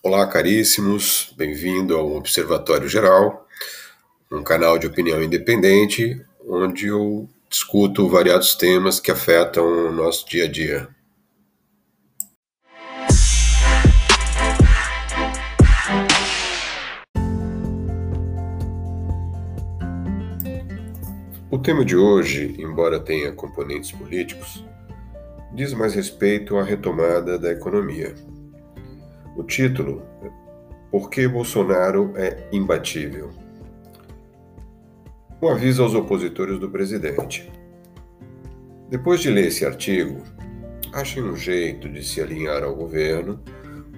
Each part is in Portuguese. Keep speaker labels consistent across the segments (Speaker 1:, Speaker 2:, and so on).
Speaker 1: Olá, caríssimos, bem-vindo ao Observatório Geral, um canal de opinião independente onde eu discuto variados temas que afetam o nosso dia a dia. O tema de hoje, embora tenha componentes políticos, diz mais respeito à retomada da economia. O título Por que Bolsonaro é imbatível? Um aviso aos opositores do presidente. Depois de ler esse artigo, achem um jeito de se alinhar ao governo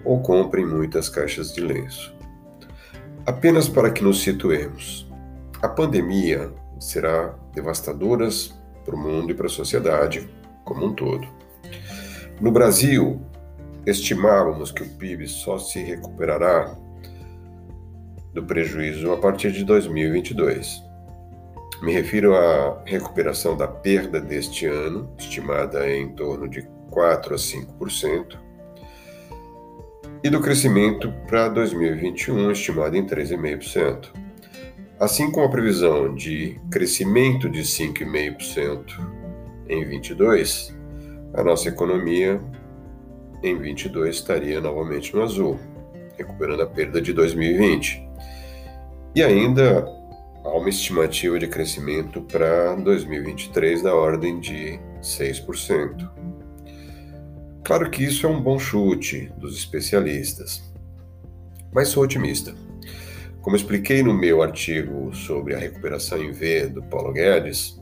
Speaker 1: ou comprem muitas caixas de lenço. Apenas para que nos situemos. A pandemia será devastadora para o mundo e para a sociedade como um todo. No Brasil, estimávamos que o PIB só se recuperará do prejuízo a partir de 2022. Me refiro à recuperação da perda deste ano, estimada em torno de 4 a 5%, e do crescimento para 2021, estimado em 3,5%. Assim como a previsão de crescimento de 5,5% em 22, a nossa economia em 22 estaria novamente no azul, recuperando a perda de 2020. E ainda há uma estimativa de crescimento para 2023 da ordem de 6%. Claro que isso é um bom chute dos especialistas, mas sou otimista. Como expliquei no meu artigo sobre a recuperação em V do Paulo Guedes,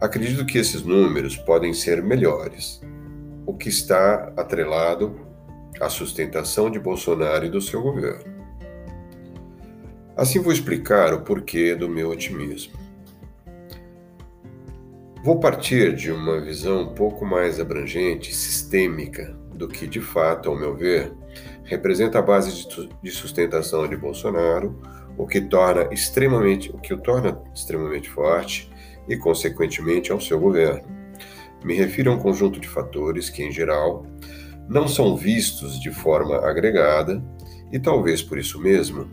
Speaker 1: acredito que esses números podem ser melhores, o que está atrelado à sustentação de Bolsonaro e do seu governo. Assim vou explicar o porquê do meu otimismo. Vou partir de uma visão um pouco mais abrangente, sistêmica, do que de fato, ao meu ver, representa a base de sustentação de Bolsonaro, o que torna extremamente, o que o torna extremamente forte e consequentemente ao seu governo. Me refiro a um conjunto de fatores que, em geral, não são vistos de forma agregada e, talvez por isso mesmo,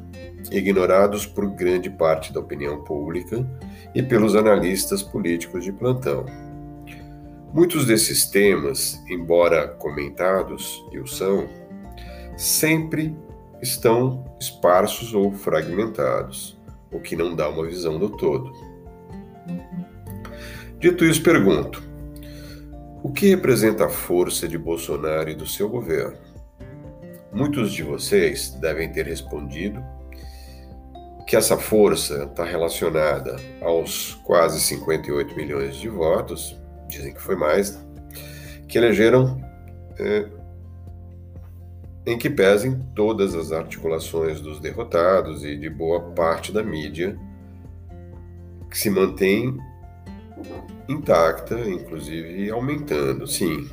Speaker 1: ignorados por grande parte da opinião pública e pelos analistas políticos de plantão. Muitos desses temas, embora comentados, e o são, sempre estão esparsos ou fragmentados, o que não dá uma visão do todo. Dito isso, pergunto: o que representa a força de Bolsonaro e do seu governo? Muitos de vocês devem ter respondido que essa força está relacionada aos quase 58 milhões de votos, dizem que foi mais, que elegeram é, em que pesem todas as articulações dos derrotados e de boa parte da mídia que se mantém intacta, inclusive aumentando. Sim,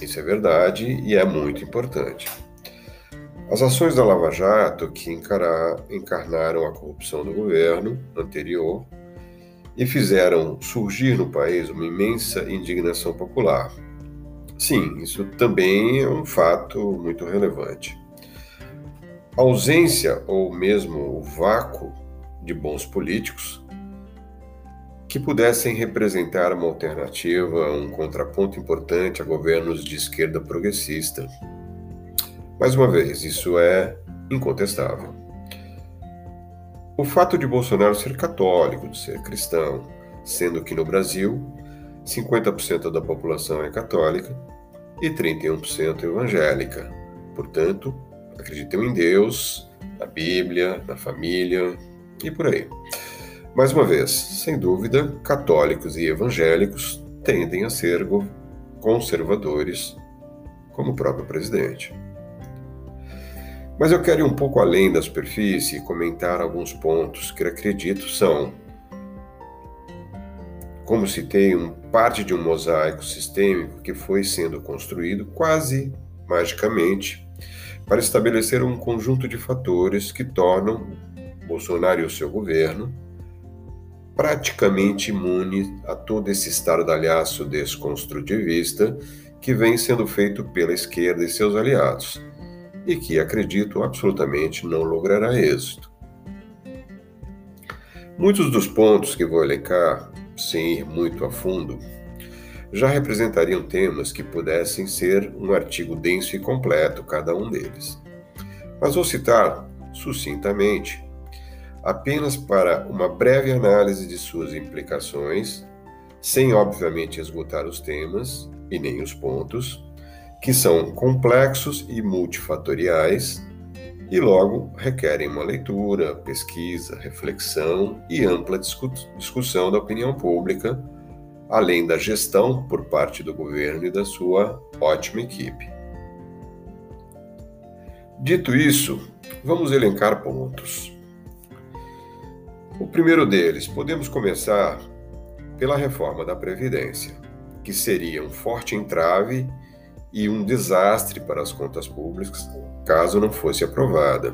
Speaker 1: isso é verdade e é muito importante. As ações da Lava Jato, que encarar, encarnaram a corrupção do governo anterior e fizeram surgir no país uma imensa indignação popular. Sim, isso também é um fato muito relevante. A ausência ou mesmo o vácuo de bons políticos que pudessem representar uma alternativa, um contraponto importante a governos de esquerda progressista. Mais uma vez, isso é incontestável. O fato de Bolsonaro ser católico, de ser cristão, sendo que no Brasil 50% da população é católica e 31% evangélica. Portanto, acreditam em Deus, na Bíblia, na família e por aí. Mais uma vez, sem dúvida, católicos e evangélicos tendem a ser conservadores, como o próprio presidente. Mas eu quero ir um pouco além da superfície e comentar alguns pontos que acredito são, como citei, um parte de um mosaico sistêmico que foi sendo construído quase magicamente para estabelecer um conjunto de fatores que tornam Bolsonaro e o seu governo praticamente imune a todo esse estardalhaço desconstrutivista que vem sendo feito pela esquerda e seus aliados, e que, acredito, absolutamente não logrará êxito. Muitos dos pontos que vou elencar, sem ir muito a fundo, já representariam temas que pudessem ser um artigo denso e completo, cada um deles. Mas vou citar, sucintamente, apenas para uma breve análise de suas implicações, sem obviamente esgotar os temas e nem os pontos, que são complexos e multifatoriais e logo requerem uma leitura, pesquisa, reflexão e ampla discussão da opinião pública, além da gestão por parte do governo e da sua ótima equipe. Dito isso, vamos elencar pontos. O primeiro deles, podemos começar pela reforma da Previdência, que seria um forte entrave e um desastre para as contas públicas caso não fosse aprovada.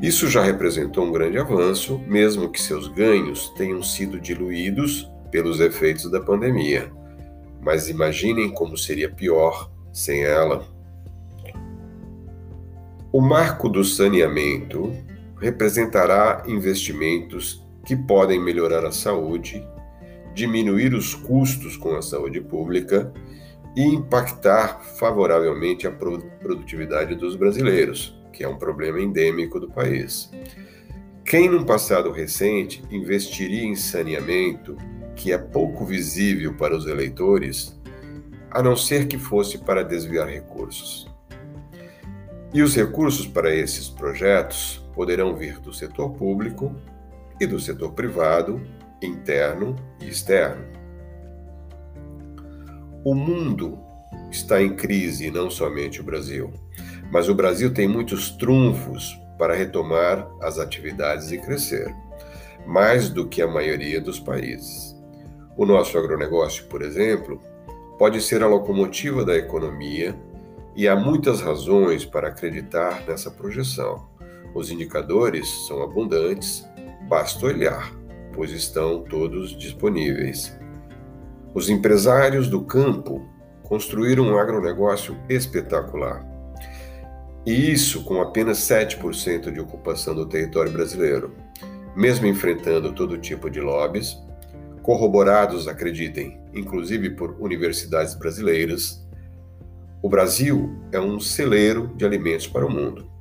Speaker 1: Isso já representou um grande avanço, mesmo que seus ganhos tenham sido diluídos pelos efeitos da pandemia. Mas imaginem como seria pior sem ela. O marco do saneamento representará investimentos que podem melhorar a saúde, diminuir os custos com a saúde pública e impactar favoravelmente a produtividade dos brasileiros, que é um problema endêmico do país. Quem, num passado recente, investiria em saneamento, que é pouco visível para os eleitores, a não ser que fosse para desviar recursos? E os recursos para esses projetos poderão vir do setor público e do setor privado, interno e externo. O mundo está em crise, não somente o Brasil. Mas o Brasil tem muitos trunfos para retomar as atividades e crescer, mais do que a maioria dos países. O nosso agronegócio, por exemplo, pode ser a locomotiva da economia e há muitas razões para acreditar nessa projeção. Os indicadores são abundantes, basta olhar, pois estão todos disponíveis. Os empresários do campo construíram um agronegócio espetacular. E isso com apenas 7% de ocupação do território brasileiro, mesmo enfrentando todo tipo de lobbies, corroborados, acreditem, inclusive por universidades brasileiras. O Brasil é um celeiro de alimentos para o mundo.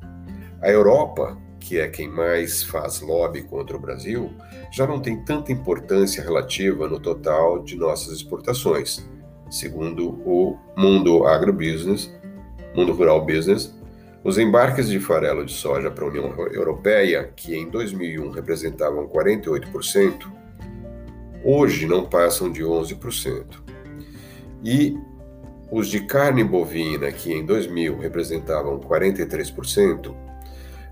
Speaker 1: A Europa que é quem mais faz lobby contra o Brasil, já não tem tanta importância relativa no total de nossas exportações, segundo o Mundo Agrobusiness, Mundo Rural Business. Os embarques de farelo de soja para a União Europeia, que em 2001 representavam 48%, hoje não passam de 11%. E os de carne bovina, que em 2000 representavam 43%,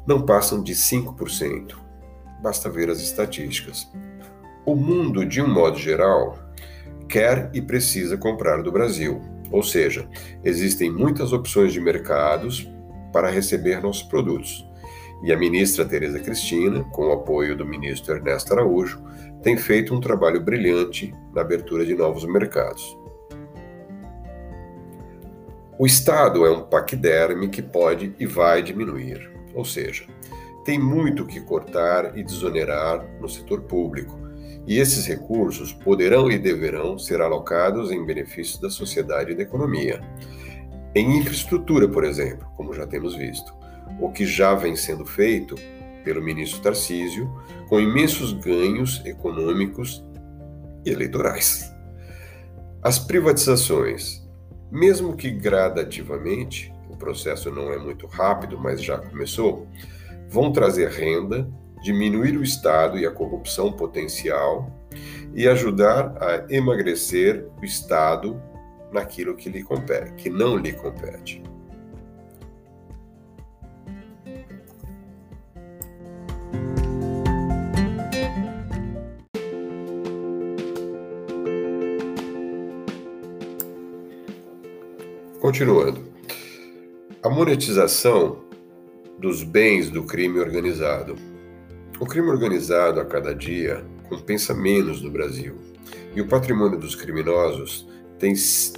Speaker 1: não passam de 5%. Basta ver as estatísticas. O mundo, de um modo geral, quer e precisa comprar do Brasil, ou seja, existem muitas opções de mercados para receber nossos produtos. E a ministra Tereza Cristina, com o apoio do ministro Ernesto Araújo, tem feito um trabalho brilhante na abertura de novos mercados. O Estado é um paquiderme que pode e vai diminuir. Ou seja, tem muito que cortar e desonerar no setor público, e esses recursos poderão e deverão ser alocados em benefício da sociedade e da economia. Em infraestrutura, por exemplo, como já temos visto, o que já vem sendo feito pelo ministro Tarcísio, com imensos ganhos econômicos e eleitorais. As privatizações, mesmo que gradativamente, processo não é muito rápido, mas já começou, vão trazer renda, diminuir o Estado e a corrupção potencial e ajudar a emagrecer o Estado naquilo que lhe compete, que não lhe compete. Continuando. A monetização dos bens do crime organizado. O crime organizado a cada dia compensa menos no Brasil, e o patrimônio dos criminosos tem,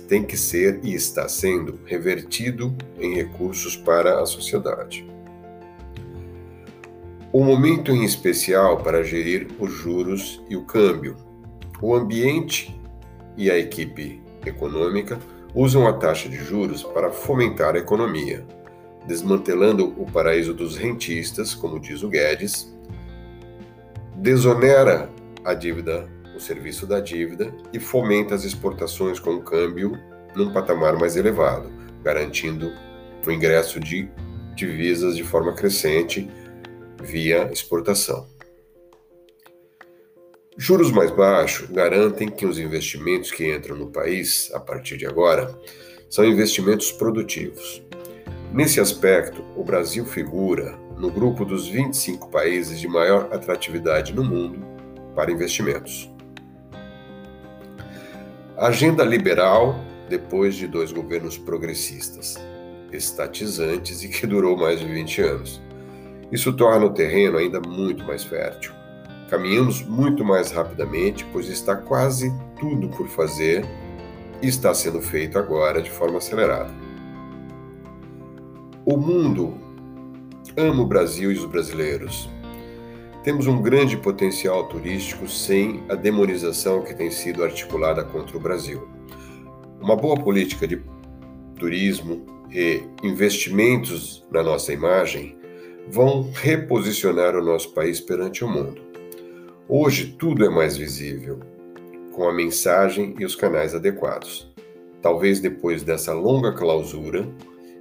Speaker 1: tem que ser e está sendo revertido em recursos para a sociedade. O momento em especial para gerir os juros e o câmbio. O ambiente e a equipe econômica usam a taxa de juros para fomentar a economia, desmantelando o paraíso dos rentistas, como diz o Guedes, desonera a dívida, o serviço da dívida e fomenta as exportações com câmbio num patamar mais elevado, garantindo o ingresso de divisas de forma crescente via exportação. Juros mais baixos garantem que os investimentos que entram no país a partir de agora são investimentos produtivos. Nesse aspecto, o Brasil figura no grupo dos 25 países de maior atratividade no mundo para investimentos. Agenda liberal depois de dois governos progressistas, estatizantes e que durou mais de 20 anos. Isso torna o terreno ainda muito mais fértil. Caminhamos muito mais rapidamente, pois está quase tudo por fazer e está sendo feito agora de forma acelerada. O mundo ama o Brasil e os brasileiros. Temos um grande potencial turístico sem a demonização que tem sido articulada contra o Brasil. Uma boa política de turismo e investimentos na nossa imagem vão reposicionar o nosso país perante o mundo. Hoje tudo é mais visível, com a mensagem e os canais adequados. Talvez depois dessa longa clausura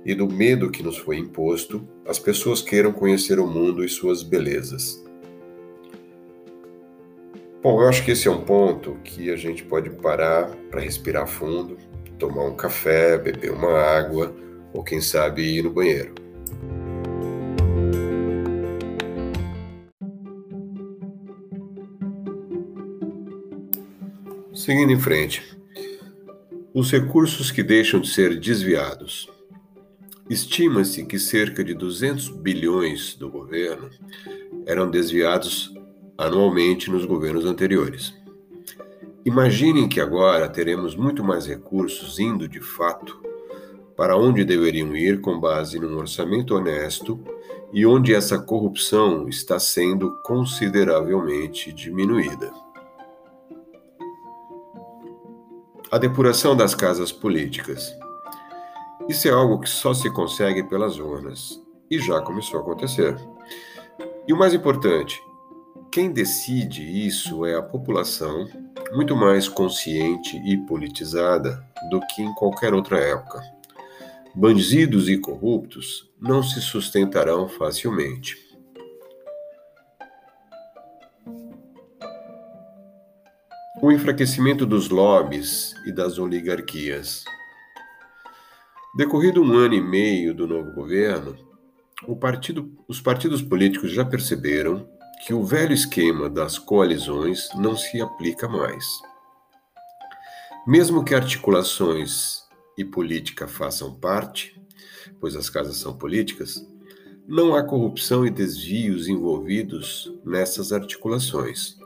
Speaker 1: e do medo que nos foi imposto, as pessoas queiram conhecer o mundo e suas belezas. Bom, eu acho que esse é um ponto que a gente pode parar para respirar fundo, tomar um café, beber uma água ou quem sabe ir no banheiro. Seguindo em frente, os recursos que deixam de ser desviados. Estima-se que cerca de 200 bilhões do governo eram desviados anualmente nos governos anteriores. Imaginem que agora teremos muito mais recursos indo de fato para onde deveriam ir com base num orçamento honesto e onde essa corrupção está sendo consideravelmente diminuída. A depuração das casas políticas. Isso é algo que só se consegue pelas urnas e já começou a acontecer. E o mais importante, quem decide isso é a população, muito mais consciente e politizada do que em qualquer outra época. Bandidos e corruptos não se sustentarão facilmente. O enfraquecimento dos lobbies e das oligarquias. Decorrido um ano e meio do novo governo, partido, os partidos políticos já perceberam que o velho esquema das coalizões não se aplica mais. Mesmo que articulações e política façam parte, pois as casas são políticas, não há corrupção e desvios envolvidos nessas articulações.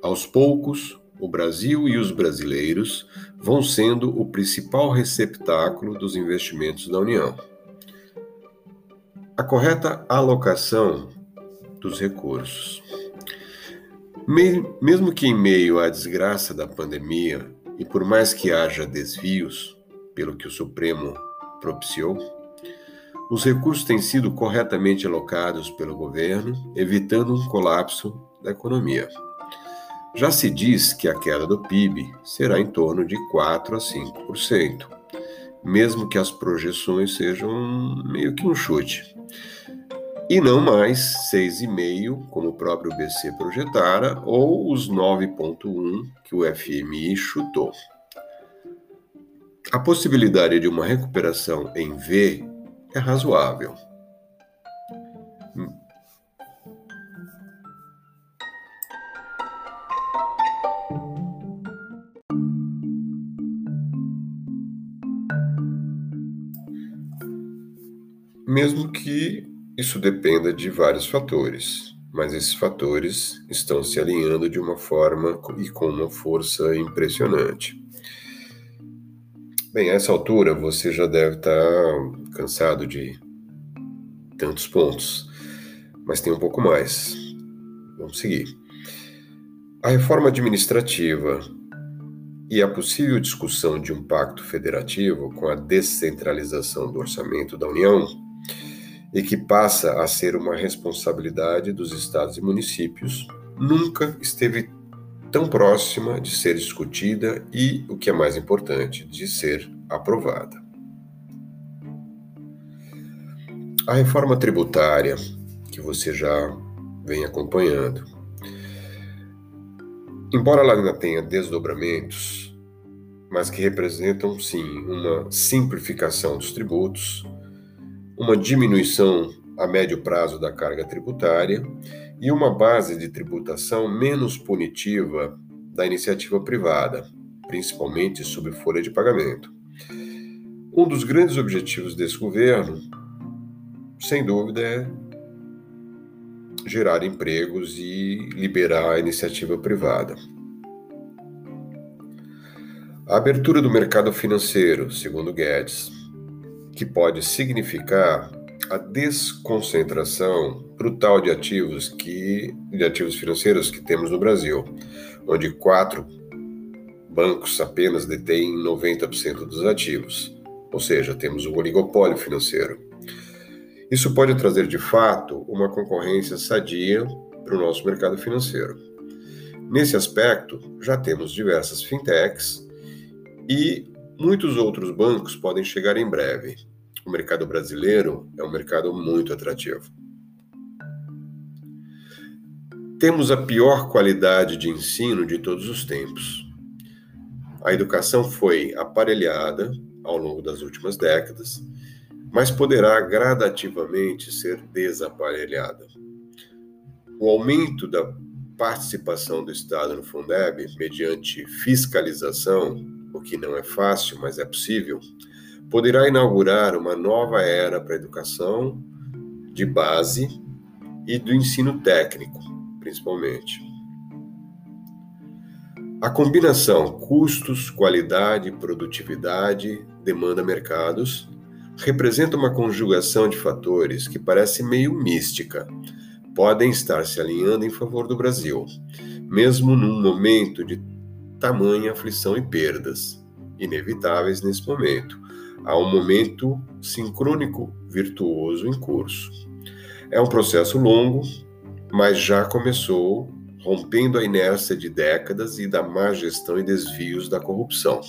Speaker 1: Aos poucos, o Brasil e os brasileiros vão sendo o principal receptáculo dos investimentos da União. A correta alocação dos recursos. Mesmo que em meio à desgraça da pandemia, e por mais que haja desvios, pelo que o Supremo propiciou, os recursos têm sido corretamente alocados pelo governo, evitando um colapso da economia. Já se diz que a queda do PIB será em torno de 4 a 5%, mesmo que as projeções sejam meio que um chute. E não mais 6,5%, como o próprio BC projetara, ou os 9,1% que o FMI chutou. A possibilidade de uma recuperação em V é razoável. Mesmo que isso dependa de vários fatores, mas esses fatores estão se alinhando de uma forma e com uma força impressionante. Bem, a essa altura você já deve estar cansado de tantos pontos, mas tem um pouco mais. Vamos seguir. A reforma administrativa e a possível discussão de um pacto federativo com a descentralização do orçamento da União e que passa a ser uma responsabilidade dos estados e municípios, nunca esteve tão próxima de ser discutida e, o que é mais importante, de ser aprovada. A reforma tributária, que você já vem acompanhando, embora ela ainda tenha desdobramentos, mas que representam sim uma simplificação dos tributos, uma diminuição a médio prazo da carga tributária e uma base de tributação menos punitiva da iniciativa privada, principalmente sobre folha de pagamento. Um dos grandes objetivos desse governo, sem dúvida, é gerar empregos e liberar a iniciativa privada. A abertura do mercado financeiro, segundo Guedes, que pode significar a desconcentração brutal de ativos que de ativos financeiros que temos no Brasil, onde quatro bancos apenas detêm 90% dos ativos, ou seja, temos um oligopólio financeiro. Isso pode trazer de fato uma concorrência sadia para o nosso mercado financeiro. Nesse aspecto, já temos diversas fintechs e muitos outros bancos podem chegar em breve o mercado brasileiro é um mercado muito atrativo. Temos a pior qualidade de ensino de todos os tempos. A educação foi aparelhada ao longo das últimas décadas, mas poderá gradativamente ser desaparelhada. O aumento da participação do Estado no Fundeb, mediante fiscalização, o que não é fácil, mas é possível, poderá inaugurar uma nova era para a educação de base e do ensino técnico, principalmente. A combinação custos, qualidade, produtividade, demanda mercados representa uma conjugação de fatores que parece meio mística. Podem estar se alinhando em favor do Brasil, mesmo num momento de tamanha aflição e perdas, inevitáveis nesse momento, Há um momento sincrônico virtuoso em curso. É um processo longo, mas já começou, rompendo a inércia de décadas e da má gestão e desvios da corrupção.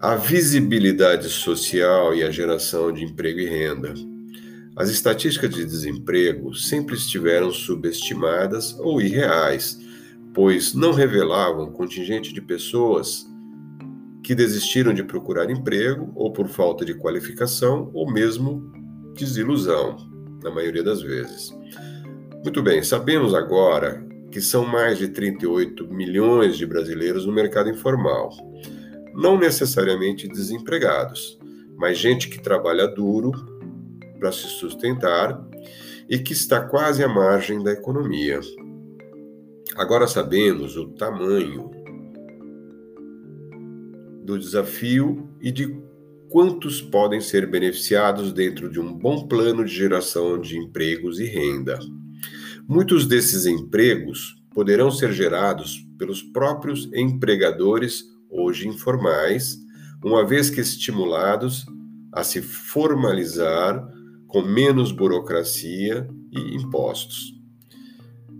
Speaker 1: A visibilidade social e a geração de emprego e renda. As estatísticas de desemprego sempre estiveram subestimadas ou irreais, pois não revelavam contingente de pessoas que desistiram de procurar emprego ou por falta de qualificação ou mesmo desilusão, na maioria das vezes. Muito bem, sabemos agora que são mais de 38 milhões de brasileiros no mercado informal. Não necessariamente desempregados, mas gente que trabalha duro para se sustentar e que está quase à margem da economia. Agora sabemos o tamanho do desafio e de quantos podem ser beneficiados dentro de um bom plano de geração de empregos e renda. Muitos desses empregos poderão ser gerados pelos próprios empregadores, hoje informais, uma vez que estimulados a se formalizar com menos burocracia e impostos.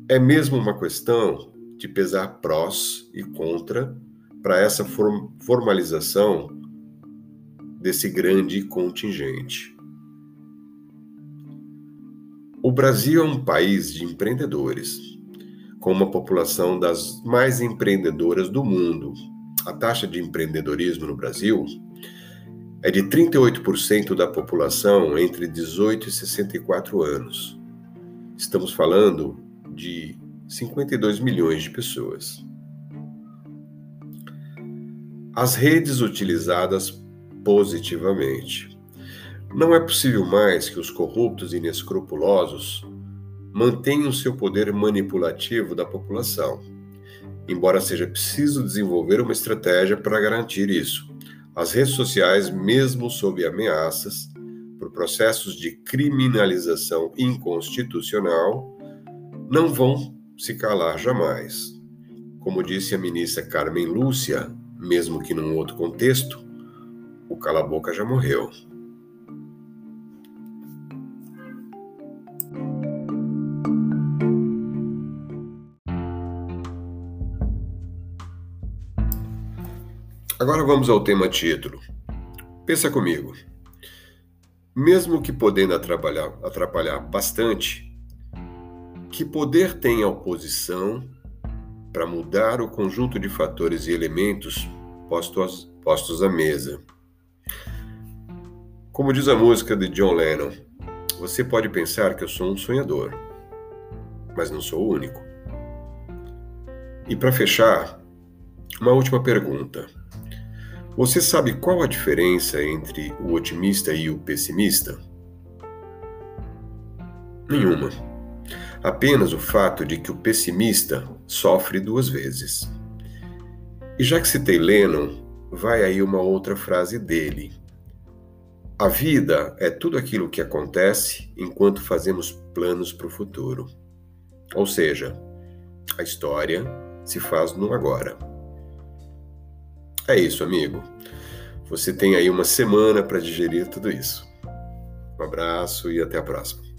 Speaker 1: É mesmo uma questão de pesar prós e contra para essa formalização desse grande contingente. O Brasil é um país de empreendedores, com uma população das mais empreendedoras do mundo. A taxa de empreendedorismo no Brasil é de 38% da população entre 18 e 64 anos. Estamos falando de 52 milhões de pessoas. As redes utilizadas positivamente. Não é possível mais que os corruptos e inescrupulosos mantenham seu poder manipulativo da população. embora seja preciso desenvolver uma estratégia para garantir isso. As redes sociais, mesmo sob ameaças por processos de criminalização inconstitucional, não vão se calar jamais. Como disse a ministra Carmen Lúcia, mesmo que num outro contexto, o cala-boca já morreu. Agora vamos ao tema título. Pensa comigo. Mesmo que podendo atrapalhar, atrapalhar bastante, que poder tem a oposição para mudar o conjunto de fatores e elementos postos, postos à mesa? Como diz a música de John Lennon, você pode pensar que eu sou um sonhador, mas não sou o único. E para fechar, uma última pergunta. Você sabe qual a diferença entre o otimista e o pessimista? Nenhuma. Apenas o fato de que o pessimista sofre duas vezes. E já que citei Lennon, vai aí uma outra frase dele. A vida é tudo aquilo que acontece enquanto fazemos planos para o futuro. Ou seja, a história se faz no agora. É isso, amigo. Você tem aí uma semana para digerir tudo isso. Um abraço e até a próxima.